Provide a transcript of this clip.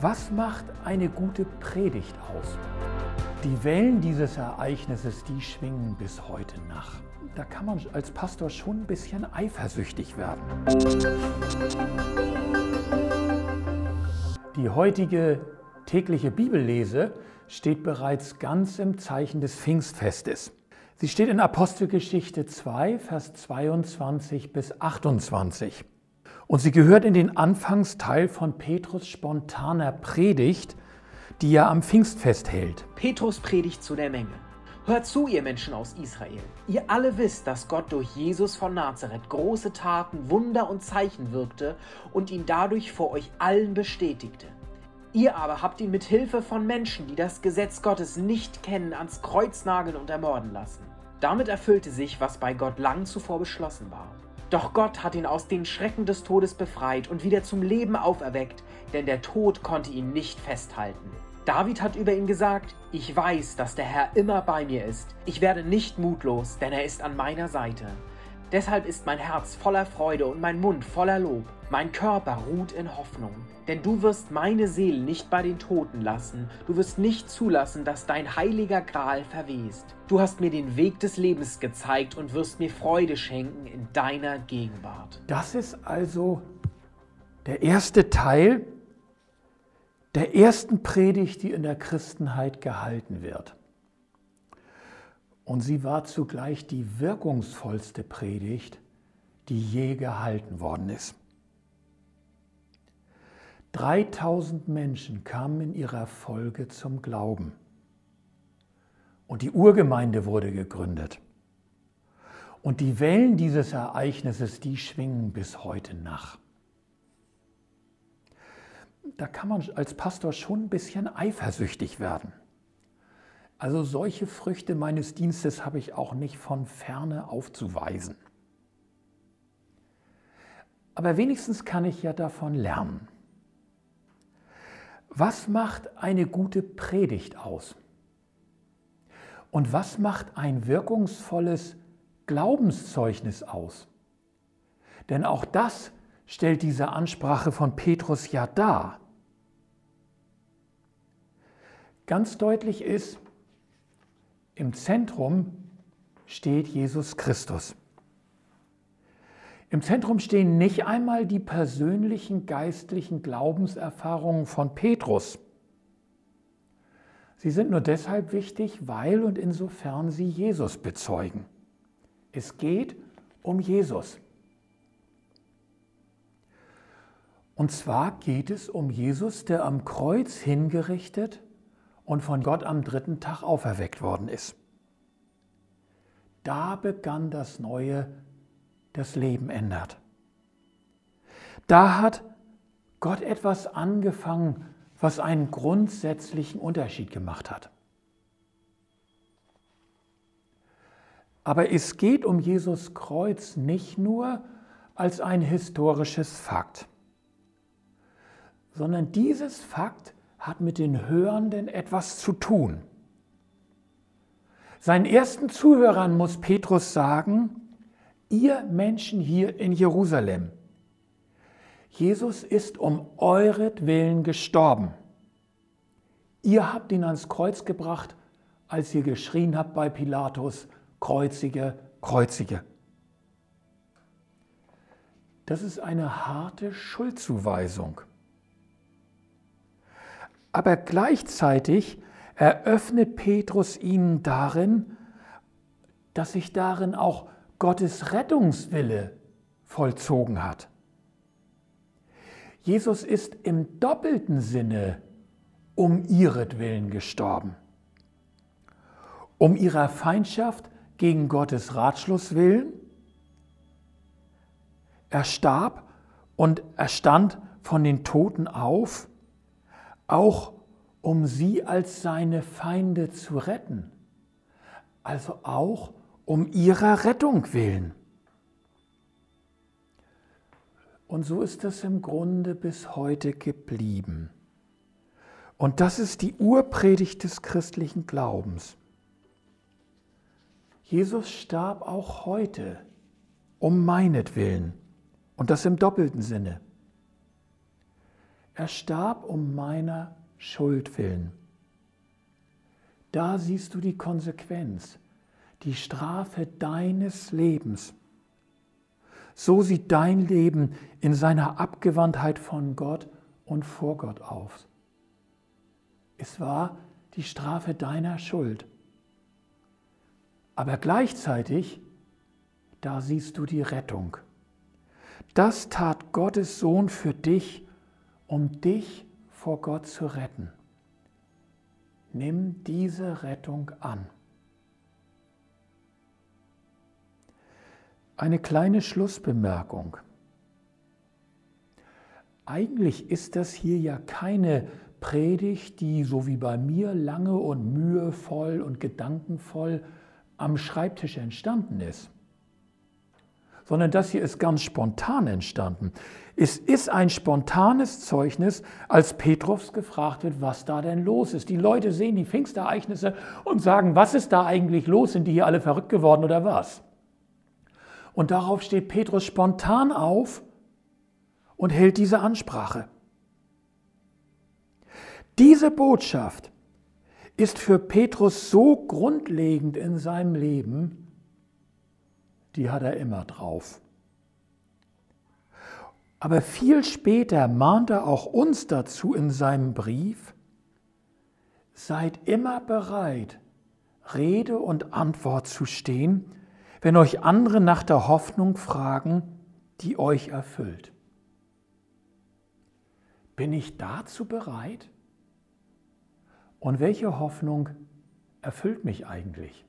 Was macht eine gute Predigt aus? Die Wellen dieses Ereignisses, die schwingen bis heute nach. Da kann man als Pastor schon ein bisschen eifersüchtig werden. Die heutige tägliche Bibellese steht bereits ganz im Zeichen des Pfingstfestes. Sie steht in Apostelgeschichte 2, Vers 22 bis 28. Und sie gehört in den Anfangsteil von Petrus spontaner Predigt, die er am Pfingstfest hält. Petrus predigt zu der Menge. Hört zu, ihr Menschen aus Israel. Ihr alle wisst, dass Gott durch Jesus von Nazareth große Taten, Wunder und Zeichen wirkte und ihn dadurch vor euch allen bestätigte. Ihr aber habt ihn mit Hilfe von Menschen, die das Gesetz Gottes nicht kennen, ans Kreuz nageln und ermorden lassen. Damit erfüllte sich, was bei Gott lang zuvor beschlossen war. Doch Gott hat ihn aus den Schrecken des Todes befreit und wieder zum Leben auferweckt, denn der Tod konnte ihn nicht festhalten. David hat über ihn gesagt, ich weiß, dass der Herr immer bei mir ist. Ich werde nicht mutlos, denn er ist an meiner Seite. Deshalb ist mein Herz voller Freude und mein Mund voller Lob. Mein Körper ruht in Hoffnung. Denn du wirst meine Seele nicht bei den Toten lassen. Du wirst nicht zulassen, dass dein heiliger Gral verwest. Du hast mir den Weg des Lebens gezeigt und wirst mir Freude schenken in deiner Gegenwart. Das ist also der erste Teil der ersten Predigt, die in der Christenheit gehalten wird. Und sie war zugleich die wirkungsvollste Predigt, die je gehalten worden ist. 3000 Menschen kamen in ihrer Folge zum Glauben. Und die Urgemeinde wurde gegründet. Und die Wellen dieses Ereignisses, die schwingen bis heute nach. Da kann man als Pastor schon ein bisschen eifersüchtig werden. Also solche Früchte meines Dienstes habe ich auch nicht von ferne aufzuweisen. Aber wenigstens kann ich ja davon lernen. Was macht eine gute Predigt aus? Und was macht ein wirkungsvolles Glaubenszeugnis aus? Denn auch das stellt diese Ansprache von Petrus ja dar. Ganz deutlich ist, im Zentrum steht Jesus Christus. Im Zentrum stehen nicht einmal die persönlichen geistlichen Glaubenserfahrungen von Petrus. Sie sind nur deshalb wichtig, weil und insofern sie Jesus bezeugen. Es geht um Jesus. Und zwar geht es um Jesus, der am Kreuz hingerichtet und von Gott am dritten Tag auferweckt worden ist. Da begann das Neue, das Leben ändert. Da hat Gott etwas angefangen, was einen grundsätzlichen Unterschied gemacht hat. Aber es geht um Jesus Kreuz nicht nur als ein historisches Fakt, sondern dieses Fakt hat mit den Hörenden etwas zu tun. Seinen ersten Zuhörern muss Petrus sagen, ihr Menschen hier in Jerusalem, Jesus ist um euretwillen gestorben. Ihr habt ihn ans Kreuz gebracht, als ihr geschrien habt bei Pilatus, kreuzige, kreuzige. Das ist eine harte Schuldzuweisung aber gleichzeitig eröffnet Petrus ihnen darin, dass sich darin auch Gottes Rettungswille vollzogen hat. Jesus ist im doppelten Sinne um ihretwillen gestorben. Um ihrer Feindschaft gegen Gottes Ratschluss willen. Er starb und er stand von den Toten auf auch um sie als seine Feinde zu retten, also auch um ihrer Rettung willen. Und so ist es im Grunde bis heute geblieben. Und das ist die Urpredigt des christlichen Glaubens. Jesus starb auch heute um meinetwillen und das im doppelten Sinne. Er starb um meiner Schuld willen. Da siehst du die Konsequenz, die Strafe deines Lebens. So sieht dein Leben in seiner Abgewandtheit von Gott und vor Gott aus. Es war die Strafe deiner Schuld. Aber gleichzeitig, da siehst du die Rettung. Das tat Gottes Sohn für dich, um dich vor Gott zu retten. Nimm diese Rettung an. Eine kleine Schlussbemerkung. Eigentlich ist das hier ja keine Predigt, die so wie bei mir lange und mühevoll und gedankenvoll am Schreibtisch entstanden ist, sondern das hier ist ganz spontan entstanden. Es ist ein spontanes Zeugnis, als Petrus gefragt wird, was da denn los ist. Die Leute sehen die Pfingstereignisse und sagen, was ist da eigentlich los? Sind die hier alle verrückt geworden oder was? Und darauf steht Petrus spontan auf und hält diese Ansprache. Diese Botschaft ist für Petrus so grundlegend in seinem Leben, die hat er immer drauf. Aber viel später mahnt er auch uns dazu in seinem Brief, seid immer bereit, Rede und Antwort zu stehen, wenn euch andere nach der Hoffnung fragen, die euch erfüllt. Bin ich dazu bereit? Und welche Hoffnung erfüllt mich eigentlich?